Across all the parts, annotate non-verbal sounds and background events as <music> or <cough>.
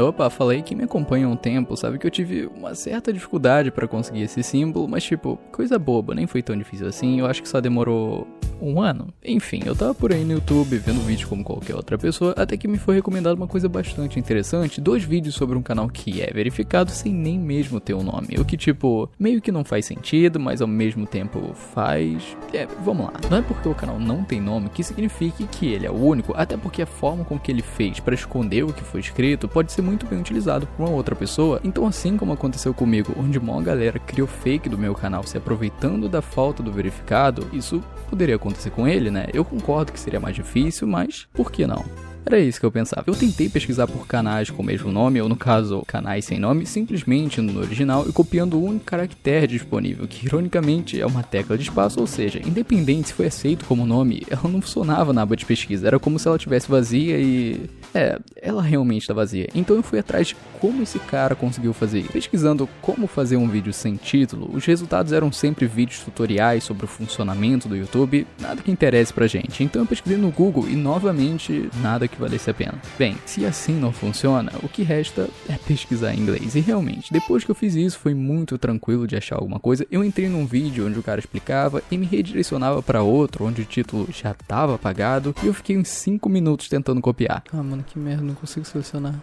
Opa, falei que me acompanha há um tempo, sabe que eu tive uma certa dificuldade para conseguir esse símbolo, mas tipo, coisa boba, nem foi tão difícil assim, eu acho que só demorou um ano. Enfim, eu tava por aí no YouTube vendo vídeo como qualquer outra pessoa, até que me foi recomendado uma coisa bastante interessante, dois vídeos sobre um canal que é verificado sem nem mesmo ter um nome, o que tipo, meio que não faz sentido, mas ao mesmo tempo faz. É, vamos lá. Não é porque o canal não tem nome que signifique que ele é o único, até porque a forma com que ele fez para esconder o que foi escrito pode ser muito bem utilizado por uma outra pessoa. Então, assim como aconteceu comigo, onde uma galera criou fake do meu canal se aproveitando da falta do verificado, isso poderia acontecer com ele, né? Eu concordo que seria mais difícil, mas por que não? Era isso que eu pensava. Eu tentei pesquisar por canais com o mesmo nome, ou no caso, canais sem nome, simplesmente no original e copiando o único caractere disponível, que ironicamente é uma tecla de espaço, ou seja, independente se foi aceito como nome, ela não funcionava na aba de pesquisa, era como se ela tivesse vazia e. É, ela realmente está vazia. Então eu fui atrás de como esse cara conseguiu fazer isso. Pesquisando como fazer um vídeo sem título, os resultados eram sempre vídeos tutoriais sobre o funcionamento do YouTube, nada que interesse pra gente. Então eu pesquisei no Google e novamente nada que valesse a pena. Bem, se assim não funciona, o que resta é pesquisar em inglês. E realmente, depois que eu fiz isso, foi muito tranquilo de achar alguma coisa. Eu entrei num vídeo onde o cara explicava e me redirecionava para outro onde o título já estava apagado e eu fiquei uns 5 minutos tentando copiar. Ah, mano, que merda, não consigo selecionar.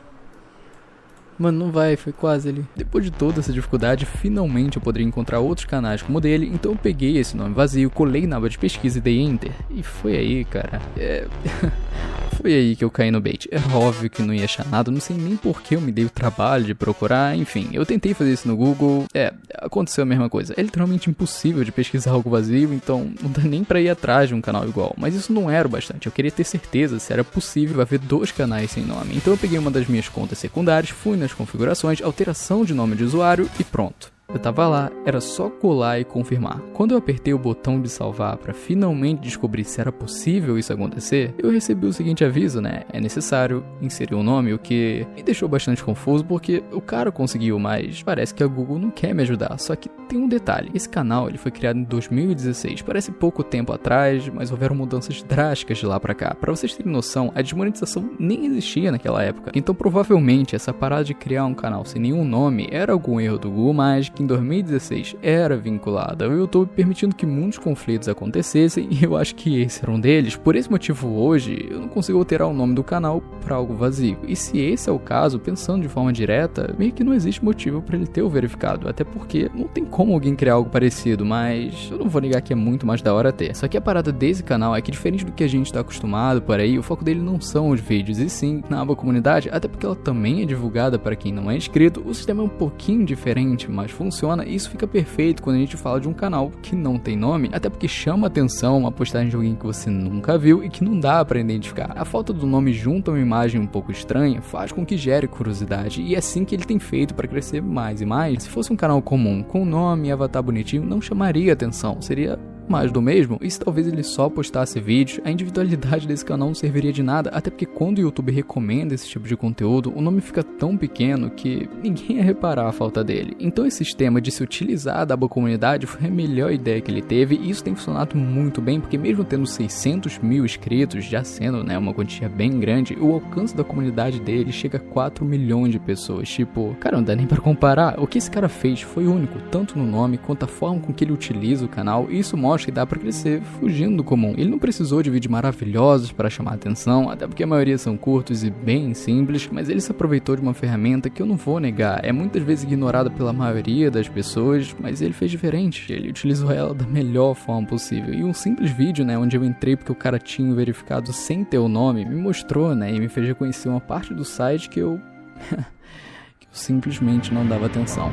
Mano, não vai, foi quase ali. Depois de toda essa dificuldade, finalmente eu poderia encontrar outros canais como o dele, então eu peguei esse nome vazio, colei na aba de pesquisa e dei enter. E foi aí, cara. É. <laughs> Foi aí que eu caí no bait. Era óbvio que não ia achar nada, não sei nem por que eu me dei o trabalho de procurar, enfim. Eu tentei fazer isso no Google, é, aconteceu a mesma coisa. É literalmente impossível de pesquisar <laughs> algo vazio, então não dá nem pra ir atrás de um canal igual. Mas isso não era o bastante, eu queria ter certeza se era possível haver dois canais sem nome. Então eu peguei uma das minhas contas secundárias, fui nas configurações, alteração de nome de usuário e pronto. Eu tava lá, era só colar e confirmar. Quando eu apertei o botão de salvar para finalmente descobrir se era possível isso acontecer, eu recebi o seguinte aviso, né? É necessário inserir o um nome, o que me deixou bastante confuso porque o cara conseguiu, mas parece que a Google não quer me ajudar. Só que tem um detalhe, esse canal ele foi criado em 2016, parece pouco tempo atrás, mas houveram mudanças drásticas de lá para cá. Para vocês terem noção, a desmonetização nem existia naquela época. Então provavelmente essa parada de criar um canal sem nenhum nome era algum erro do Google Magic que em 2016 era vinculada ao YouTube, permitindo que muitos conflitos acontecessem, e eu acho que esse era um deles. Por esse motivo, hoje eu não consigo alterar o nome do canal para algo vazio. E se esse é o caso, pensando de forma direta, meio que não existe motivo para ele ter o verificado, até porque não tem como alguém criar algo parecido, mas eu não vou negar que é muito mais da hora ter. Só que a parada desse canal é que diferente do que a gente está acostumado por aí, o foco dele não são os vídeos, e sim na aba comunidade, até porque ela também é divulgada para quem não é inscrito. O sistema é um pouquinho diferente, mas funciona e isso fica perfeito quando a gente fala de um canal que não tem nome, até porque chama atenção uma postagem de alguém que você nunca viu e que não dá para identificar. A falta do nome junto a uma imagem um pouco estranha faz com que gere curiosidade e é assim que ele tem feito para crescer mais e mais. Se fosse um canal comum com nome e avatar bonitinho, não chamaria atenção, seria mais do mesmo, e se talvez ele só postasse vídeos, a individualidade desse canal não serviria de nada, até porque quando o YouTube recomenda esse tipo de conteúdo, o nome fica tão pequeno que ninguém ia reparar a falta dele. Então esse sistema de se utilizar da boa comunidade foi a melhor ideia que ele teve, e isso tem funcionado muito bem, porque mesmo tendo 600 mil inscritos, já sendo né, uma quantia bem grande, o alcance da comunidade dele chega a 4 milhões de pessoas. Tipo, cara, não dá nem para comparar. O que esse cara fez foi único, tanto no nome quanto a forma com que ele utiliza o canal, e isso mostra que dá para crescer fugindo do comum. Ele não precisou de vídeos maravilhosos para chamar atenção, até porque a maioria são curtos e bem simples, mas ele se aproveitou de uma ferramenta que eu não vou negar, é muitas vezes ignorada pela maioria das pessoas, mas ele fez diferente. Ele utilizou ela da melhor forma possível. E um simples vídeo, né, onde eu entrei porque o cara tinha verificado sem ter o nome, me mostrou, né, e me fez reconhecer uma parte do site que eu <laughs> que eu simplesmente não dava atenção.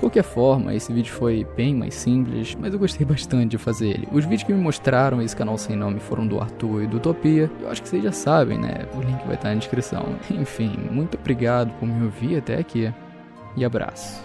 De qualquer forma, esse vídeo foi bem mais simples, mas eu gostei bastante de fazer ele. Os vídeos que me mostraram esse canal sem nome foram do Arthur e do Utopia. Eu acho que vocês já sabem, né? O link vai estar na descrição. <laughs> Enfim, muito obrigado por me ouvir até aqui e abraço.